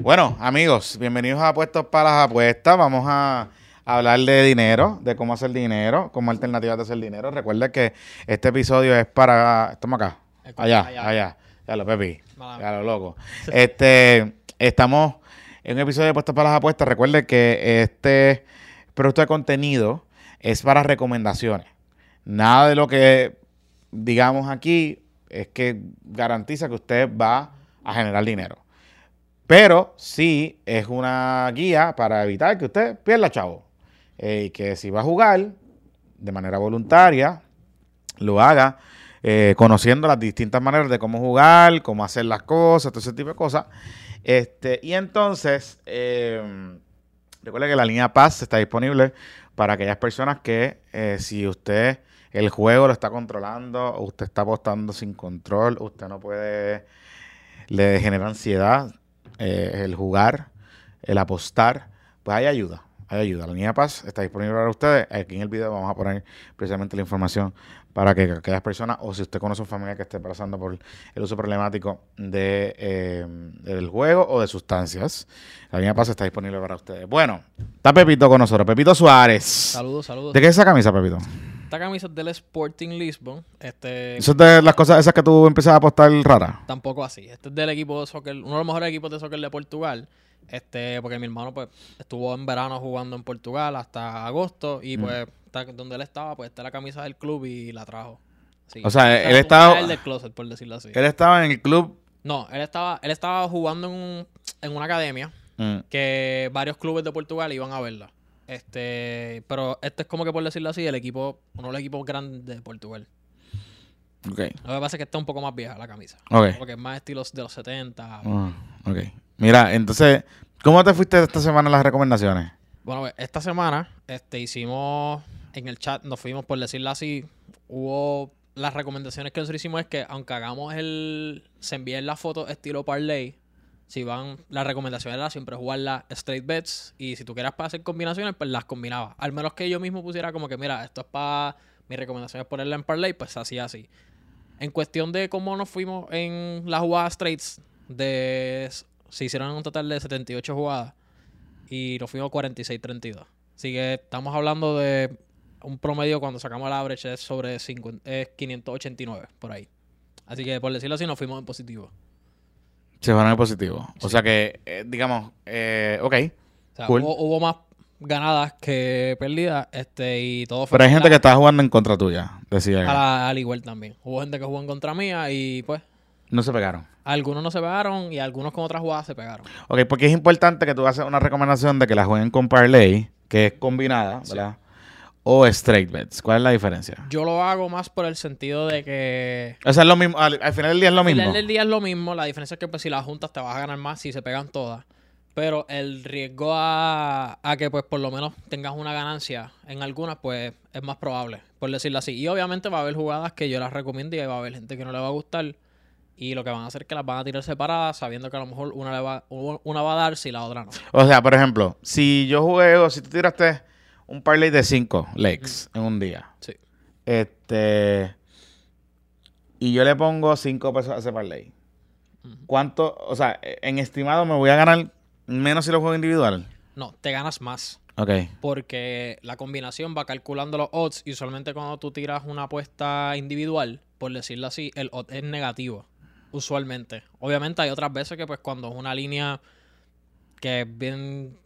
Bueno, amigos, bienvenidos a Apuestos para las Apuestas. Vamos a hablar de dinero, de cómo hacer dinero, como alternativas de hacer dinero. Recuerda que este episodio es para... Estamos acá. Allá, allá. Ya lo, Pepi. Ya lo, loco. Este, estamos en un episodio de Apuestas para las Apuestas. Recuerde que este producto de contenido es para recomendaciones. Nada de lo que digamos aquí es que garantiza que usted va a generar dinero. Pero sí es una guía para evitar que usted pierda chavo. Eh, y que si va a jugar de manera voluntaria, lo haga eh, conociendo las distintas maneras de cómo jugar, cómo hacer las cosas, todo ese tipo de cosas. Este, y entonces, eh, recuerde que la línea Paz está disponible para aquellas personas que si usted el juego lo está controlando, usted está apostando sin control, usted no puede, le genera ansiedad, eh, el jugar, el apostar, pues hay ayuda. Hay ayuda. La línea Paz está disponible para ustedes. Aquí en el video vamos a poner precisamente la información para que aquellas personas, o si usted conoce a un familiar que esté pasando por el uso problemático de, eh, del juego o de sustancias, la línea Paz está disponible para ustedes. Bueno, está Pepito con nosotros. Pepito Suárez. Saludos, saludos. ¿De qué es esa camisa, Pepito? Esta camisa es del Sporting Lisbon. Este, ¿Eso es de las cosas esas que tú empiezas a apostar rara? Tampoco así. Este es del equipo de soccer, uno de los mejores equipos de soccer de Portugal. Este, porque mi hermano pues estuvo en verano jugando en Portugal hasta agosto y mm. pues donde él estaba, pues está la camisa del club y la trajo. o sea, él estaba el del closet, por decirlo así. Él estaba en el club. No, él estaba él estaba jugando en, en una academia mm. que varios clubes de Portugal iban a verla. Este, pero este es como que por decirlo así, el equipo, uno de los equipos grandes de Portugal. Ok. Lo que pasa es que está un poco más vieja la camisa. Ok. Porque es más estilos de los 70. Ah, ok. Mira, entonces, ¿cómo te fuiste esta semana las recomendaciones? Bueno, pues, esta semana este, hicimos en el chat, nos fuimos por decirlo así, hubo las recomendaciones que nosotros hicimos es que aunque hagamos el, se envíen las fotos estilo parlay, si van, la recomendación era siempre jugar las straight bets y si tú quieras para hacer combinaciones, pues las combinaba. Al menos que yo mismo pusiera como que, mira, esto es para, mi recomendación es ponerla en parlay, pues así, así. En cuestión de cómo nos fuimos en las jugadas straights, de, se hicieron un total de 78 jugadas y nos fuimos 46-32. Así que estamos hablando de un promedio cuando sacamos la average es sobre 589, por ahí. Así que por decirlo así, nos fuimos en positivo. Se fueron en positivo. O sea que, eh, digamos, eh, ok. hubo, más ganadas que perdidas este, y todo fue... Pero hay gente que está jugando en contra tuya, decía. al igual también. Hubo gente que jugó en contra mía y pues... No se pegaron. Algunos no se pegaron y algunos con otras jugadas se pegaron. Ok, porque es importante que tú hagas una recomendación de que la jueguen con parlay, que es combinada, ¿verdad? O straight bets? ¿Cuál es la diferencia? Yo lo hago más por el sentido de que... O sea, es lo mismo, al, final del día es lo mismo. Al final del día es lo mismo, la diferencia es que pues, si las juntas te vas a ganar más si se pegan todas. Pero el riesgo a, que pues por lo menos tengas una ganancia en algunas, pues es más probable, por decirlo así. Y obviamente va a haber jugadas que yo las recomiendo y va a haber gente que no le va a gustar. Y lo que van a hacer es que las van a tirar separadas, sabiendo que a lo mejor una, le va, una va a dar si la otra no. O sea, por ejemplo, si yo jugué o si tú tiraste un parlay de cinco legs en un día. Sí. Este. Y yo le pongo cinco pesos a ese parlay. ¿Cuánto? O sea, en estimado me voy a ganar menos si lo juego individual. No, te ganas más. Ok. Porque la combinación va calculando los odds y usualmente cuando tú tiras una apuesta individual, por decirlo así, el odds es negativo. Usualmente. Obviamente hay otras veces que pues cuando es una línea que es bien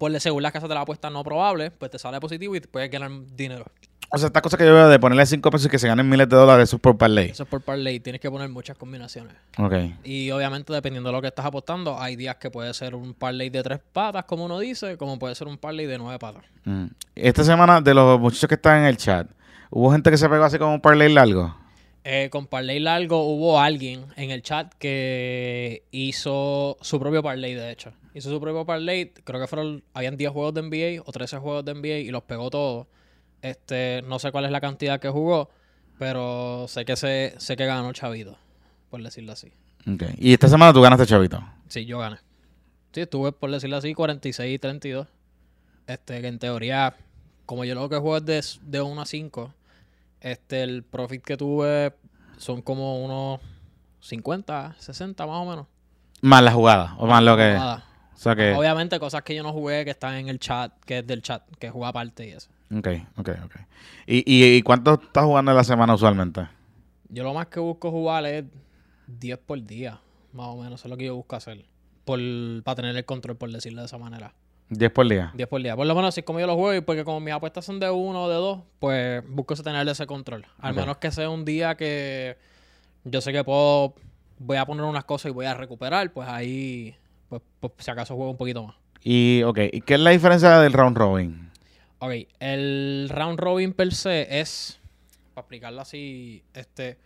por según las casas de la apuesta no probable, pues te sale positivo y te puedes ganar dinero. O sea, esta cosa que yo veo de ponerle 5 pesos y que se ganen miles de dólares, eso es por parlay. Eso es por parlay. Tienes que poner muchas combinaciones. Ok. Y obviamente, dependiendo de lo que estás apostando, hay días que puede ser un parlay de tres patas, como uno dice, como puede ser un parlay de nueve patas. Mm. Esta semana, de los muchachos que están en el chat, ¿hubo gente que se pegó así como un parlay largo? Eh, con parlay largo hubo alguien en el chat que hizo su propio parlay, de hecho hizo su propio parlay. Creo que fueron, habían 10 juegos de NBA o 13 juegos de NBA y los pegó todos. Este, no sé cuál es la cantidad que jugó, pero sé que sé, sé que ganó Chavito, por decirlo así. Okay. ¿Y esta semana tú ganaste Chavito? Sí, yo gané. Sí, estuve, por decirlo así, 46 y 32. Este, que en teoría, como yo lo que juego es de, de 1 a 5, este, el profit que tuve son como unos 50, 60 más o menos. Más la jugada, o más lo que... Nada. O sea que... Obviamente cosas que yo no jugué que están en el chat, que es del chat, que juega aparte y eso. Ok, ok, ok. ¿Y, y, y cuánto estás jugando en la semana usualmente? Yo lo más que busco jugar es 10 por día, más o menos. Eso es lo que yo busco hacer. Por, para tener el control, por decirlo de esa manera. 10 por día. 10 por día. Por lo menos si es como yo los juego y porque como mis apuestas son de uno o de dos, pues busco tener ese control. Al menos que sea un día que yo sé que puedo, voy a poner unas cosas y voy a recuperar, pues ahí, pues, pues, si acaso juego un poquito más. Y, ok, ¿y qué es la diferencia del round robin? Ok, el round robin per se es, para explicarlo así, este,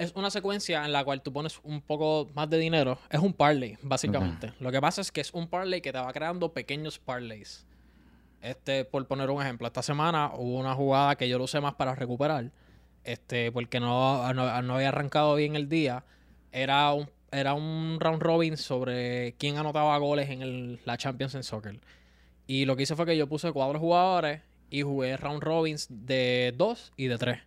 es una secuencia en la cual tú pones un poco más de dinero. Es un parlay, básicamente. Lo que pasa es que es un parlay que te va creando pequeños parlays. Este, por poner un ejemplo, esta semana hubo una jugada que yo lo usé más para recuperar. Este, porque no, no, no había arrancado bien el día. Era un, era un round robin sobre quién anotaba goles en el- la Champions en Soccer. Y lo que hice fue que yo puse cuatro jugadores y jugué round robins de dos y de tres.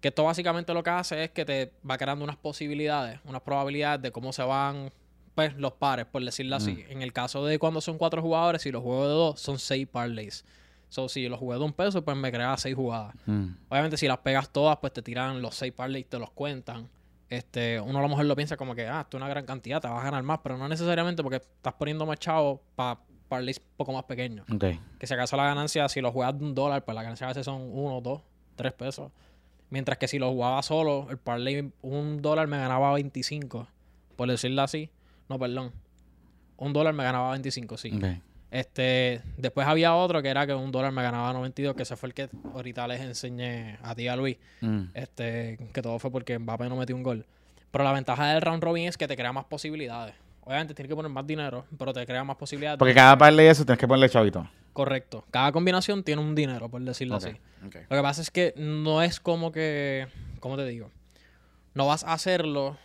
Que esto básicamente lo que hace es que te va creando unas posibilidades, unas probabilidades de cómo se van pues, los pares, por decirlo así. En el caso de cuando son cuatro jugadores, si los juego de dos, son seis parlays. So, si los jugué de un peso, pues me crea seis jugadas. Mm. Obviamente, si las pegas todas, pues te tiran los seis parlays, te los cuentan. Este, uno a lo mejor lo piensa como que, ah, esto es una gran cantidad, te vas a ganar más, pero no necesariamente porque estás poniendo más chavo para parlays un poco más pequeños. Que si acaso la ganancia, si lo juegas de un dólar, pues la ganancia a veces son uno, dos, tres pesos. Mientras que si lo jugaba solo, el parlay, un dólar me ganaba 25, por decirlo así. No, perdón. Un dólar me ganaba 25, sí. Este, después había otro que era que un dólar me ganaba 92, que ese fue el que ahorita les enseñé a ti a Luis. Mm. Este, que todo fue porque Mbappé no metió un gol. Pero la ventaja del round robin es que te crea más posibilidades. Obviamente tienes que poner más dinero, pero te crea más posibilidades. Porque cada parlay eso tienes que ponerle chavito. Correcto. Cada combinación tiene un dinero, por decirlo así. Lo que pasa es que no es como que, ¿cómo te digo? No vas a hacerlo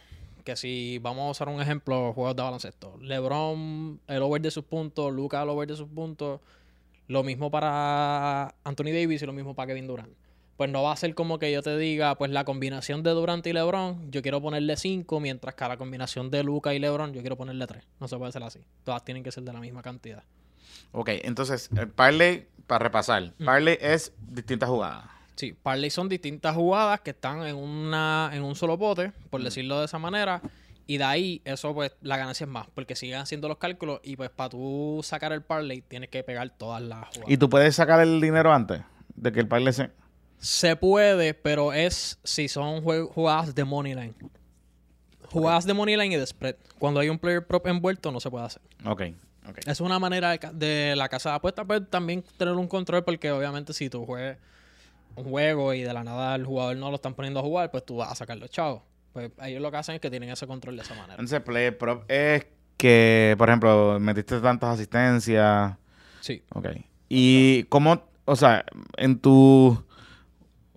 que si vamos a usar un ejemplo, juegos de baloncesto. LeBron, el over de sus puntos, Luca, el over de sus puntos. Lo mismo para Anthony Davis y lo mismo para Kevin Durant. Pues no va a ser como que yo te diga, pues la combinación de Durant y LeBron, yo quiero ponerle 5, mientras que a la combinación de Luca y LeBron, yo quiero ponerle 3. No se puede hacer así. Todas tienen que ser de la misma cantidad. Ok, entonces, el parlay, para repasar, parlay es distintas jugadas. Sí, parlay son distintas jugadas que están en una en un solo pote, por decirlo de esa manera, y de ahí eso pues la ganancia es más, porque siguen haciendo los cálculos y pues para tú sacar el parlay tienes que pegar todas las jugadas. ¿Y tú puedes sacar el dinero antes de que el parlay se... Se puede, pero es si son jugadas de money line. Jugadas de money line y de spread. Cuando hay un player prop envuelto no se puede hacer. Ok, Es una manera de, la casa de apuestas, pero también tener un control porque obviamente si tú juegas un juego y de la nada el jugador no lo están poniendo a jugar, pues tú vas a sacar los chavos. Pues ellos lo que hacen es que tienen ese control de esa manera. Entonces, player prop es que, por ejemplo, metiste tantas asistencias. Sí. Ok. Y cómo, o sea, en tu...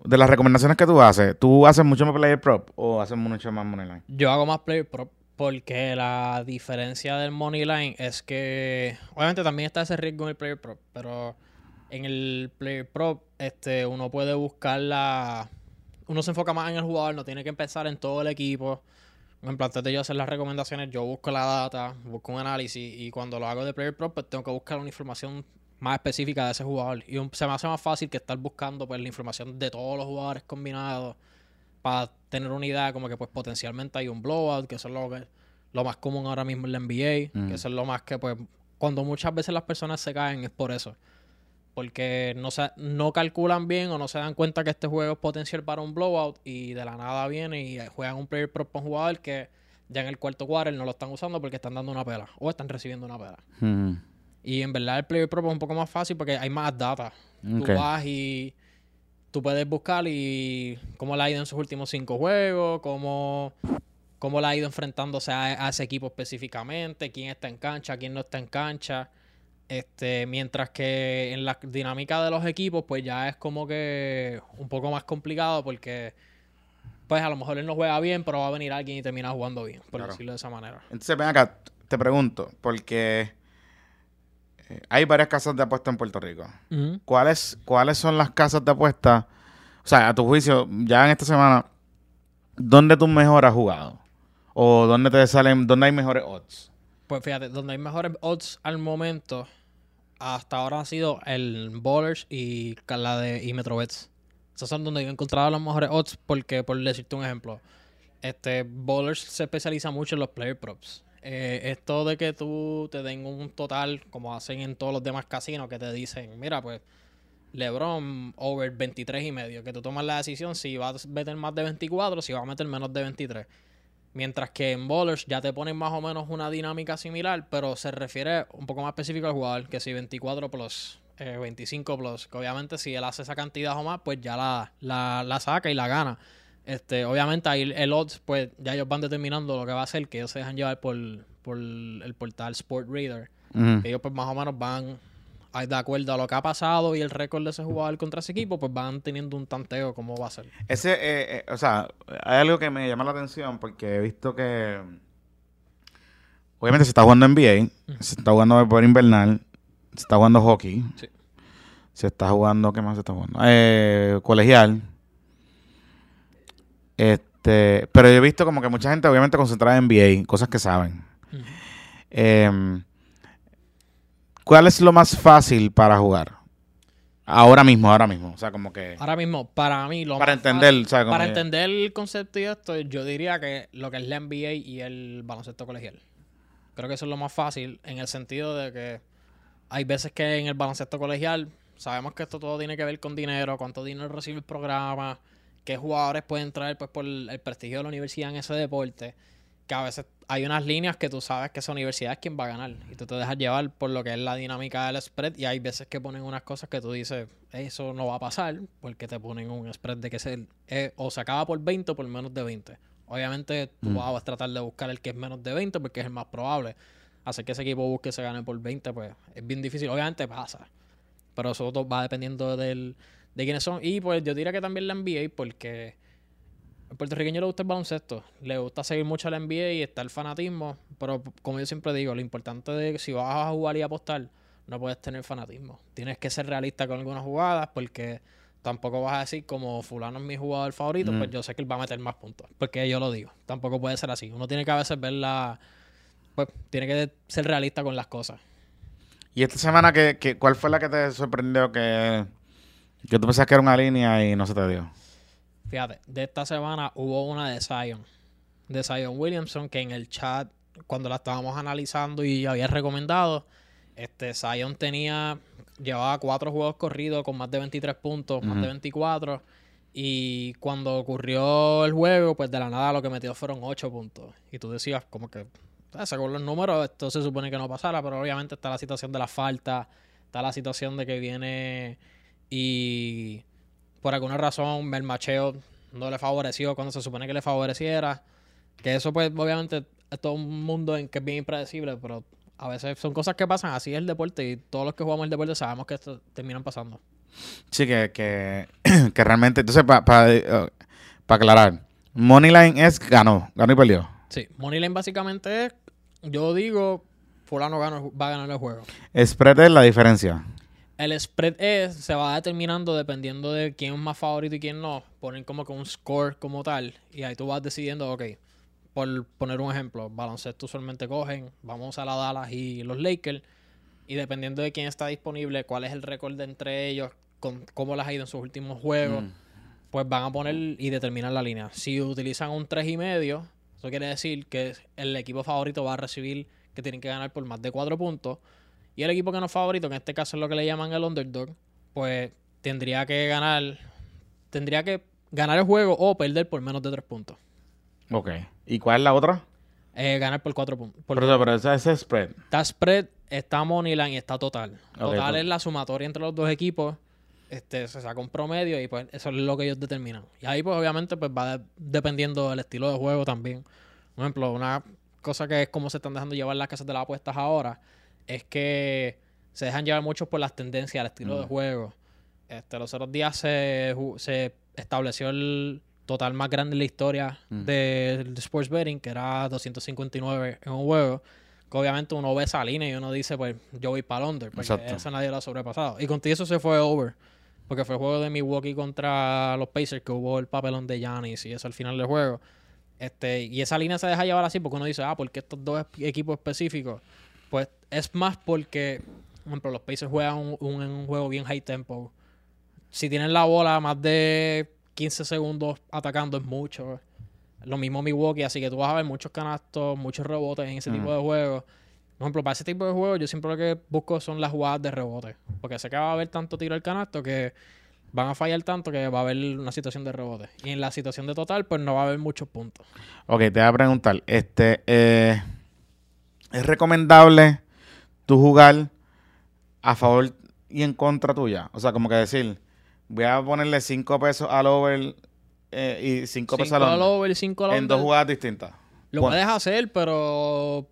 De las recomendaciones que tú haces, ¿tú haces mucho más player prop o haces mucho más moneyline? Yo hago más player prop porque la diferencia del money line es que obviamente también está ese riesgo en el player prop, pero en el player prop este uno puede buscar la uno se enfoca más en el jugador, no tiene que empezar en todo el equipo. Antes de yo hacer las recomendaciones, yo busco la data, busco un análisis y cuando lo hago de player prop, pues tengo que buscar una información más específica de ese jugador. Y se me hace más fácil que estar buscando pues la información de todos los jugadores combinados para tener una idea como que pues potencialmente hay un blowout, que eso es lo, que, lo más común ahora mismo en la NBA, Mm. que eso es lo más que pues cuando muchas veces las personas se caen es por eso. Porque no, se, no calculan bien o no se dan cuenta que este juego es potencial para un blowout y de la nada viene y juegan un player prop un jugador que ya en el cuarto quarter no lo están usando porque están dando una pela o están recibiendo una pela. Mm. Y en verdad el player prop es un poco más fácil porque hay más data. Tú vas y tú puedes buscar y cómo le ha ido en sus últimos cinco juegos, cómo, cómo le ha ido enfrentándose a, a ese equipo específicamente, quién está en cancha, quién no está en cancha. Este, mientras que en la dinámica de los equipos, pues ya es como que un poco más complicado porque pues a lo mejor él no juega bien, pero va a venir alguien y termina jugando bien, por Claro. decirlo de esa manera. Entonces, ven acá, te pregunto, porque hay varias casas de apuestas en Puerto Rico. ¿Cuáles, ¿Cuáles son las casas de apuestas? O sea, a tu juicio, ya en esta semana, ¿dónde tú mejor has jugado? ¿O dónde te salen, dónde hay mejores odds? Pues fíjate, donde hay mejores odds al momento, hasta ahora ha sido el Bowlers y la de y Metrobets. Esos son donde yo he encontrado los mejores odds porque, por decirte un ejemplo, este Bowlers se especializa mucho en los player props. Eh, esto de que tú te den un total, como hacen en todos los demás casinos, que te dicen, mira, pues LeBron over 23 y medio, que tú tomas la decisión si vas a meter más de 24, si vas a meter menos de 23. Mientras que en Bowlers ya te ponen más o menos una dinámica similar, pero se refiere un poco más específico al jugador, que si 24 plus, 25 eh, plus, que obviamente si él hace esa cantidad o más, pues ya la, la, la saca y la gana. Este, obviamente ahí el odds, pues ya ellos van determinando lo que va a hacer, que ellos se dejan llevar por, por el portal Sport Reader. Ellos pues más o menos van de acuerdo a lo que ha pasado y el récord de ese jugador contra ese equipo, pues van teniendo un tanteo cómo va a ser. Ese, eh, eh, o sea, hay algo que me llama la atención porque he visto que obviamente se está jugando NBA, se está jugando por invernal, se está jugando hockey, se está jugando, ¿qué más se está jugando? Eh, colegial. Este, pero yo he visto como que mucha gente obviamente concentrada en NBA, cosas que saben. Em, ¿Cuál es lo más fácil para jugar? Ahora mismo, ahora mismo. O sea, como que. Ahora mismo, para mí, lo Para entender, Para entender el concepto y esto, yo diría que lo que es la NBA y el baloncesto colegial. Creo que eso es lo más fácil en el sentido de que hay veces que en el baloncesto colegial sabemos que esto todo tiene que ver con dinero, cuánto dinero recibe el programa, qué jugadores pueden traer pues por el, prestigio de la universidad en ese deporte, que a veces hay unas líneas que tú sabes que esa universidad es quien va a ganar y tú te dejas llevar por lo que es la dinámica del spread y hay veces que ponen unas cosas que tú dices, eso no va a pasar porque te ponen un spread de que se, eh, o se acaba por 20 o por menos de 20. Obviamente tú mm. vas a tratar de buscar el que es menos de 20 porque es el más probable. Hacer que ese equipo busque se gane por 20 pues es bien difícil. Obviamente pasa, pero eso va dependiendo del de quiénes son. Y pues yo diría que también la NBA, porque al puertorriqueño le gusta el baloncesto, le gusta seguir mucho la NBA y está el fanatismo, pero como yo siempre digo, lo importante de que si vas a jugar y apostar, no puedes tener fanatismo. Tienes que ser realista con algunas jugadas, porque tampoco vas a decir como fulano es mi jugador favorito, pues mm. yo sé que él va a meter más puntos, porque yo lo digo. Tampoco puede ser así. Uno tiene que a veces ver la... Pues tiene que ser realista con las cosas. ¿Y esta semana qué, qué, cuál fue la que te sorprendió que que tú pensás que era una línea y no se te dio. Fíjate, de esta semana hubo una de Zion. De Zion Williamson, que en el chat, cuando la estábamos analizando y había recomendado, este Zion tenía, llevaba cuatro juegos corridos con más de 23 puntos, más de 24. Y cuando ocurrió el juego, pues de la nada lo que metió fueron 8 puntos. Y tú decías, como que, según los números, esto se supone que no pasara, pero obviamente está la situación de la falta, está la situación de que viene y por alguna razón el macheo no le favoreció cuando se supone que le favoreciera. Que eso pues obviamente es todo un mundo en que es bien impredecible, pero a veces son cosas que pasan, así es el deporte y todos los que jugamos el deporte sabemos que esto terminan pasando. Sí, que, que, que realmente, entonces para eh, aclarar, Moneyline es ganó, ganó y perdió. Sí, Moneyline básicamente es, yo digo, fulano va a ganar el juego. Spread es la diferencia. El spread es, se va determinando dependiendo de quién es más favorito y quién no. Ponen como que un score como tal. Y ahí tú vas decidiendo, ok, por poner un ejemplo, baloncesto usualmente cogen, vamos a la Dallas y los Lakers. Y dependiendo de quién está disponible, cuál es el récord entre ellos, con, cómo las ha ido en sus últimos juegos, mm. pues van a poner y determinar la línea. Si utilizan un 3 y medio, eso quiere decir que el equipo favorito va a recibir que tienen que ganar por más de 4 puntos y el equipo que no es favorito, en este caso es lo que le llaman el underdog, pues tendría que ganar, tendría que ganar el juego o perder por menos de tres puntos. Ok. ¿Y cuál es la otra? Eh, ganar por cuatro puntos. Pero, pero ese, es spread. Está spread, está moneyline y está total. Total es la sumatoria entre los dos equipos. Este, se saca un promedio y pues eso es lo que ellos determinan. Y ahí pues obviamente pues va dependiendo del estilo de juego también. Por ejemplo, una cosa que es como se están dejando llevar las casas de las apuestas ahora es que se dejan llevar mucho por las tendencias, el estilo de mm. juego. Este, los otros días se, estableció el total más grande en la historia mm. del de sports betting, que era 259 en un juego. Que obviamente uno ve esa línea y uno dice, pues yo voy para under, porque eso nadie lo ha sobrepasado. Y contigo eso se fue over, porque fue el juego de Milwaukee contra los Pacers, que hubo el papelón de Giannis y eso al final del juego. Este, y esa línea se deja llevar así porque uno dice, ah, porque estos dos equipos específicos. Pues es más porque, por ejemplo, los Pacers juegan un, un, un juego bien high tempo. Si tienen la bola más de 15 segundos atacando es mucho. Lo mismo Milwaukee, así que tú vas a ver muchos canastos, muchos rebotes en ese tipo de juegos. Por ejemplo, para ese tipo de juegos yo siempre lo que busco son las jugadas de rebote. Porque sé que va a haber tanto tiro al canasto que van a fallar tanto que va a haber una situación de rebote. Y en la situación de total, pues no va a haber muchos puntos. Ok, te voy a preguntar, este, eh, ¿es recomendable tú jugar a favor y en contra tuya? O sea, como que decir, voy a ponerle 5 pesos al over eh, y 5 pesos al al over y cinco al en dos jugadas distintas. Lo puedes hacer, pero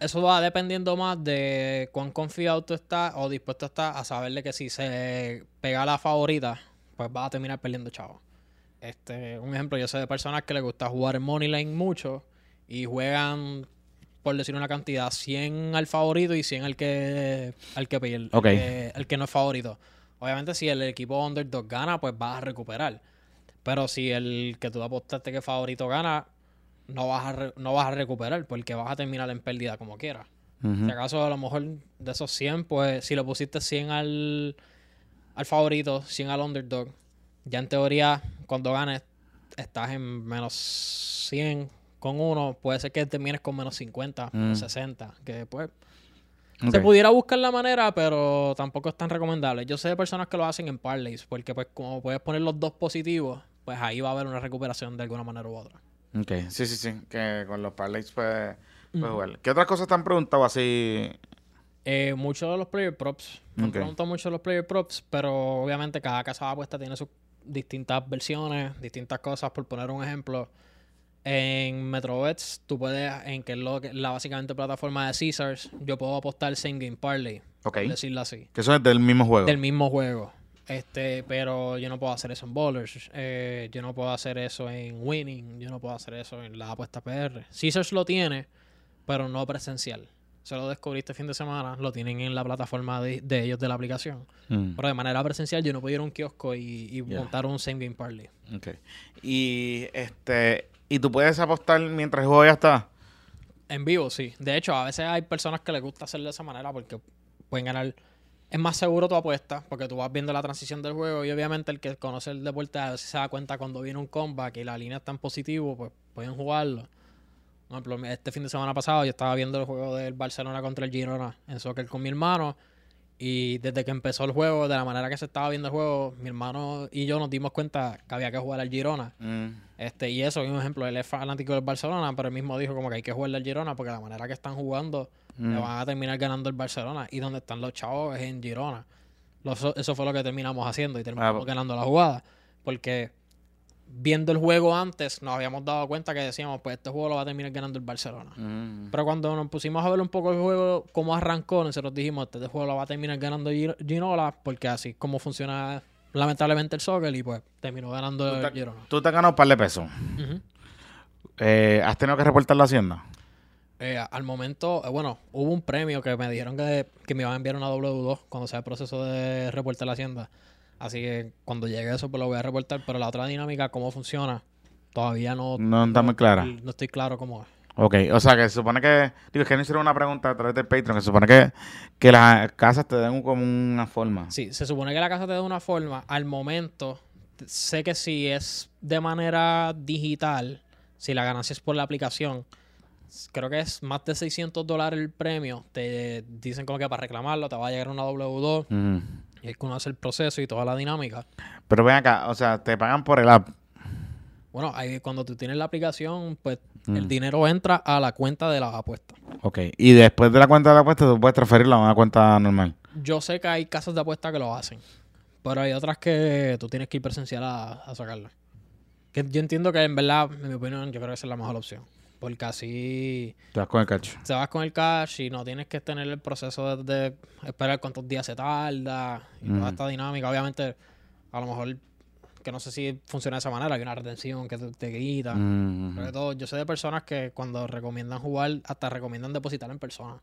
eso va dependiendo más de cuán confiado tú estás o dispuesto estás a saberle que si se pega la favorita, pues vas a terminar perdiendo chavo. Este, un ejemplo, yo sé de personas que les gusta jugar en Money Lane mucho y juegan, por decir una cantidad, 100 al favorito y 100 al que, al que pierde, Ok. al que, al que no es favorito. Obviamente, si el equipo underdog gana, pues vas a recuperar. Pero si el que tú apostaste que favorito gana, no vas a, re- no vas a recuperar porque vas a terminar en pérdida como quieras. Ujú. Si acaso a lo mejor de esos 100, pues si le pusiste 100 al, al favorito, 100 al underdog, ya en teoría cuando ganes estás en menos 100 con uno, puede ser que termines con menos 50, menos Mm. 60, que pues Ok. se pudiera buscar la manera, pero tampoco es tan recomendable. Yo sé de personas que lo hacen en parlays, porque pues como puedes poner los dos positivos, pues ahí va a haber una recuperación de alguna manera u otra. Ok, sí, sí, sí, que con los parlays pues, jugar. ¿Qué otras cosas te han preguntado así? Eh, muchos de los player props. Me han preguntado mucho de los player props, pero obviamente cada casa de apuesta tiene sus distintas versiones, distintas cosas. Por poner un ejemplo, en MetroBets, tú puedes, en que es lo que- la básicamente plataforma de Caesars, yo puedo apostar same game parlay, Ok. por decirlo así, Que eso es del mismo juego. del mismo juego. Este, pero yo no puedo hacer eso en Bowlers, eh, yo no puedo hacer eso en Winning, yo no puedo hacer eso en la apuesta PR. Caesars lo tiene, pero no presencial. Se lo descubrí este fin de semana, lo tienen en la plataforma de, de ellos de la aplicación. Mm, Pero de manera presencial yo no puedo ir a un kiosco y, montar un same game parlay. ok. Y este, y tú puedes apostar mientras el juego ya está. En vivo, sí. De hecho, a veces hay personas que les gusta hacerlo de esa manera porque pueden ganar. Es más seguro tu apuesta porque tú vas viendo la transición del juego y obviamente el que conoce el deporte a veces se da cuenta cuando viene un comeback y la línea está en positivo, pues pueden jugarlo. Por ejemplo, este fin de semana pasado yo estaba viendo el juego del Barcelona contra el Girona en soccer con mi hermano y desde que empezó el juego, de la manera que se estaba viendo el juego, mi hermano y yo nos dimos cuenta que había que jugar al Girona. Mm, Este, y eso, un ejemplo, él es fanático del Barcelona, pero él mismo dijo como que hay que jugarle al Girona porque la manera que están jugando Mm. le van a terminar ganando el Barcelona. Y donde están los chavos es en Girona. Lo- Eso, fue lo que terminamos haciendo y terminamos Ah, po- ganando la jugada. Porque viendo el juego antes nos habíamos dado cuenta que decíamos, pues este juego lo va a terminar ganando el Barcelona. mm. Pero cuando nos pusimos a ver un poco el juego, cómo arrancó, nosotros dijimos, este juego lo va a terminar ganando Gir- Ginola, porque así es como funciona lamentablemente el soccer y pues terminó ganando Tú el te, Girona. tú te has ganado un par de pesos. Eh, ¿Has tenido que reportar la hacienda? Eh, al momento, eh, bueno, hubo un premio que me dijeron que, que me iban a enviar una W2 cuando sea el proceso de reporte a la hacienda. Así que cuando llegue eso, pues lo voy a reportar. Pero la otra dinámica, cómo funciona, todavía no, No está muy clara. no estoy claro cómo es. Ok, o sea que se supone que. Digo, es que no hicieron una pregunta a través del Patreon. Que se supone que, que las casas te den un- como una forma. Sí, se supone que la casa te da una forma. Al momento, sé que si es de manera digital, si la ganancia es por la aplicación, creo que es más de 600 dólares el premio. Te dicen como que para reclamarlo te va a llegar una W2 Ujú. Y uno hace el proceso y toda la dinámica. Pero ven acá, o sea, te pagan por el app. Bueno, ahí cuando tú tienes la aplicación, pues Mm. el dinero entra a la cuenta de la apuesta. Ok. Y después de la cuenta de la apuesta, tú puedes transferirla a una cuenta normal. Yo sé que hay casas de apuesta que lo hacen, pero hay otras que tú tienes que ir presencial a, a sacarla. Que yo entiendo que en verdad, en mi opinión, yo creo que esa es la mejor opción. Porque así Te vas con el cacho. te vas con el cash y no tienes que tener el proceso de, de esperar cuántos días se tarda y Ujú. toda esta dinámica. Obviamente, a lo mejor, que no sé si funciona de esa manera, hay una retención que te, te quita. Mm, Sobre todo, yo sé de personas que cuando recomiendan jugar, hasta recomiendan depositar en persona.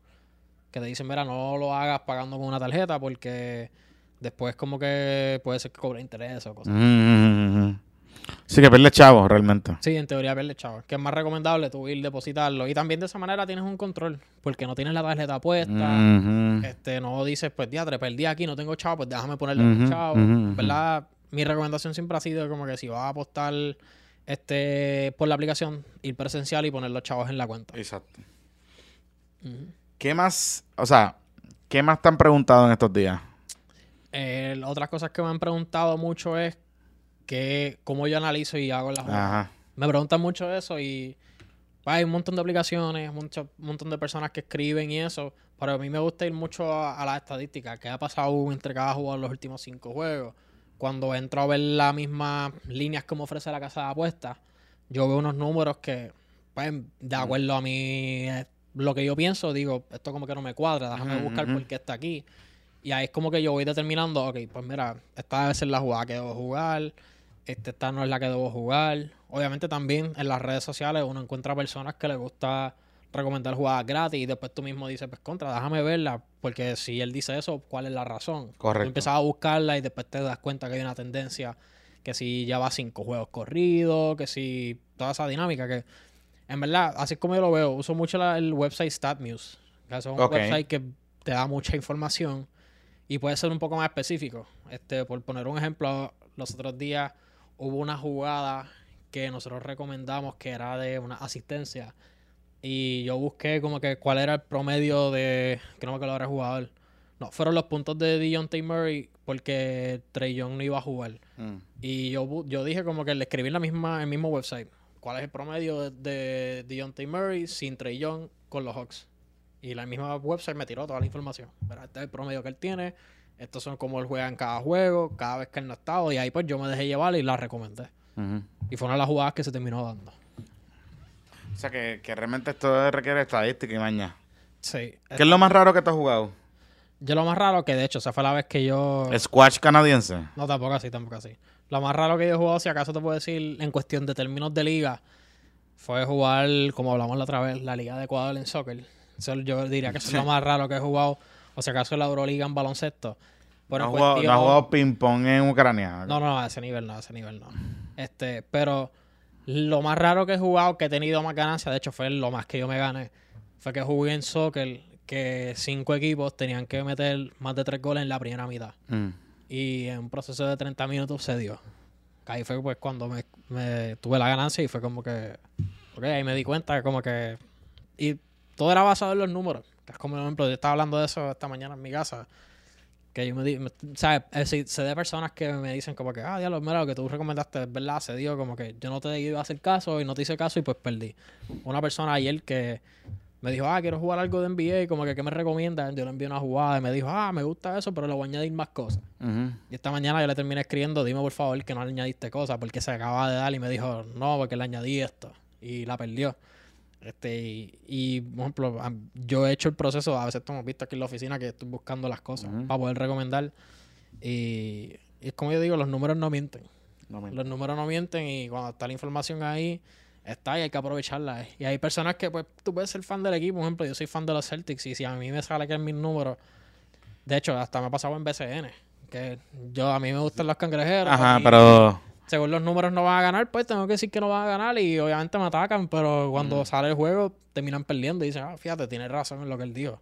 Que te dicen, mira, no lo hagas pagando con una tarjeta porque después como que puede ser que cobre interés o cosas. mm, mm, mm. Sí, que pierde chavo, realmente. Sí, en teoría pierde chavo. Que es más recomendable tú ir depositarlo. Y también de esa manera tienes un control. Porque no tienes la tarjeta puesta. Este, no dices, pues diatre, perdí aquí, no tengo chavo, pues déjame ponerle Ujú, un chavo. ujú, ujú. ¿Verdad? Mi recomendación siempre ha sido como que si vas a apostar este por la aplicación, ir presencial y poner los chavos en la cuenta. Exacto. ¿Qué más, o sea, qué más te han preguntado en estos días? Eh, otras cosas que me han preguntado mucho es que cómo yo analizo y hago las. Ajá. Me preguntan mucho eso y hay un montón de aplicaciones, mucho, un montón de personas que escriben y eso, pero a mí me gusta ir mucho a, a las estadísticas, qué ha pasado entre cada jugador en los últimos cinco juegos. Cuando entro a ver las mismas líneas que me ofrece la casa de apuestas, yo veo unos números que, pues, de acuerdo a mí, eh, lo que yo pienso, digo, esto como que no me cuadra, déjame Ujú, buscar ujú. por qué está aquí. Y ahí es como que yo voy determinando, ok, pues mira, esta debe ser la jugada que debo jugar, este, esta no es la que debo jugar. Obviamente también en las redes sociales uno encuentra personas que les gusta recomendar jugadas gratis y después tú mismo dices, pues contra, déjame verla, porque si él dice eso, ¿cuál es la razón? Correcto. Tú empiezas a buscarla y después te das cuenta que hay una tendencia, que si ya va cinco juegos corridos, que si toda esa dinámica que... En verdad, así es como yo lo veo. Uso mucho la- el website StatMuse. que Es un website que te da mucha información y puede ser un poco más específico. Este, por poner un ejemplo, los otros días hubo una jugada que nosotros recomendamos que era de una asistencia. Y yo busqué como que cuál era el promedio de. Que no me acuerdo el jugador. No, fueron los puntos de Deontay Murray porque Trey Young no iba a jugar. Mm. Y yo, yo dije como que le escribí en la misma, el mismo website. ¿Cuál es el promedio de, de Deontay Murray sin Trey Young con los Hawks? Y la misma website me tiró toda la información. Verá, Este es el promedio que él tiene. Estos son como él juega en cada juego, cada vez que él no ha estado. Y ahí pues yo me dejé llevar y la recomendé. Y fue una de las jugadas que se terminó dando. O sea, que, que realmente esto requiere estadística y maña. Sí. ¿Qué es lo más raro que tú has jugado? Yo lo más raro que de hecho, esa fue la vez que yo... Squash canadiense. No, tampoco así, tampoco así. Lo más raro que yo he jugado, si acaso te puedo decir, en cuestión de términos de liga, fue jugar, como hablamos la otra vez, la Liga de Ecuador en soccer. Eso yo diría que eso es lo más raro que he jugado. O si acaso la Euroliga en baloncesto. Pero No en jugado, no has jugado ping-pong en Ucrania. No, no, a ese nivel no, a ese nivel no. Este, pero lo más raro que he jugado, que he tenido más ganancia, de hecho fue lo más que yo me gané, fue que jugué en soccer que cinco equipos tenían que meter más de tres goles en la primera mitad. Mm. Y en un proceso de 30 minutos se dio. Ahí fue pues cuando me, me tuve la ganancia y fue como que... Ok, ahí me di cuenta que como que... Y todo era basado en los números. Es como, por ejemplo, yo estaba hablando de eso esta mañana en mi casa. Que yo me di... me- ¿Sabes? Es decir, sé de personas que me dicen como que... Ah, diablo, mira, lo que tú recomendaste es verdad. Se dio como que yo no te iba a hacer caso y no te hice caso y pues perdí. Una persona ayer que me dijo, ah, quiero jugar algo de NBA, como que, ¿qué me recomiendas? Yo le envié una jugada y me dijo, ah, me gusta eso, pero le voy a añadir más cosas. Y esta mañana yo le terminé escribiendo, dime por favor que no le añadiste cosas, porque se acaba de dar y me dijo, no, porque le añadí esto. Y la perdió. Este, y, y, por ejemplo, yo he hecho el proceso, a veces hemos visto aquí en la oficina que estoy buscando las cosas para poder recomendar. Y, y es como yo digo, los números no mienten. No Los números no mienten y cuando está la información ahí, está y hay que aprovecharla. Y hay personas que, pues, tú puedes ser fan del equipo. Por ejemplo, yo soy fan de los Celtics y si a mí me sale que es mi número, de hecho, hasta me ha pasado en BCN. Que yo, a mí me gustan los cangrejeros. Ajá, pero... Según los números no van a ganar, pues tengo que decir que no van a ganar y obviamente me atacan, pero cuando sale el juego terminan perdiendo y dicen, ah, fíjate, tienes razón en lo que él dijo.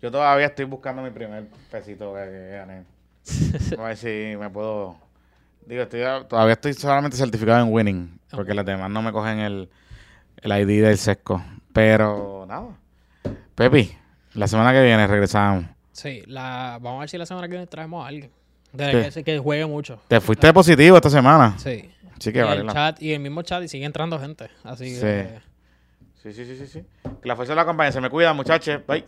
Yo todavía estoy buscando mi primer pesito que, que gané. A ver si me puedo... Digo, estoy, todavía estoy solamente certificado en winning. Porque las demás no me cogen el, el ID del sesco. Pero nada. Pepi, la semana que viene regresamos. Sí, la, vamos a ver si la semana que viene traemos a alguien. De que, que juegue mucho. Te fuiste positivo esta semana. Sí. Sí que y vale el la chat y el mismo chat y sigue entrando gente. Así Sí. que Sí, sí, sí, sí, sí. Que la fuerza la acompañe. Se me cuida, muchachos. Bye.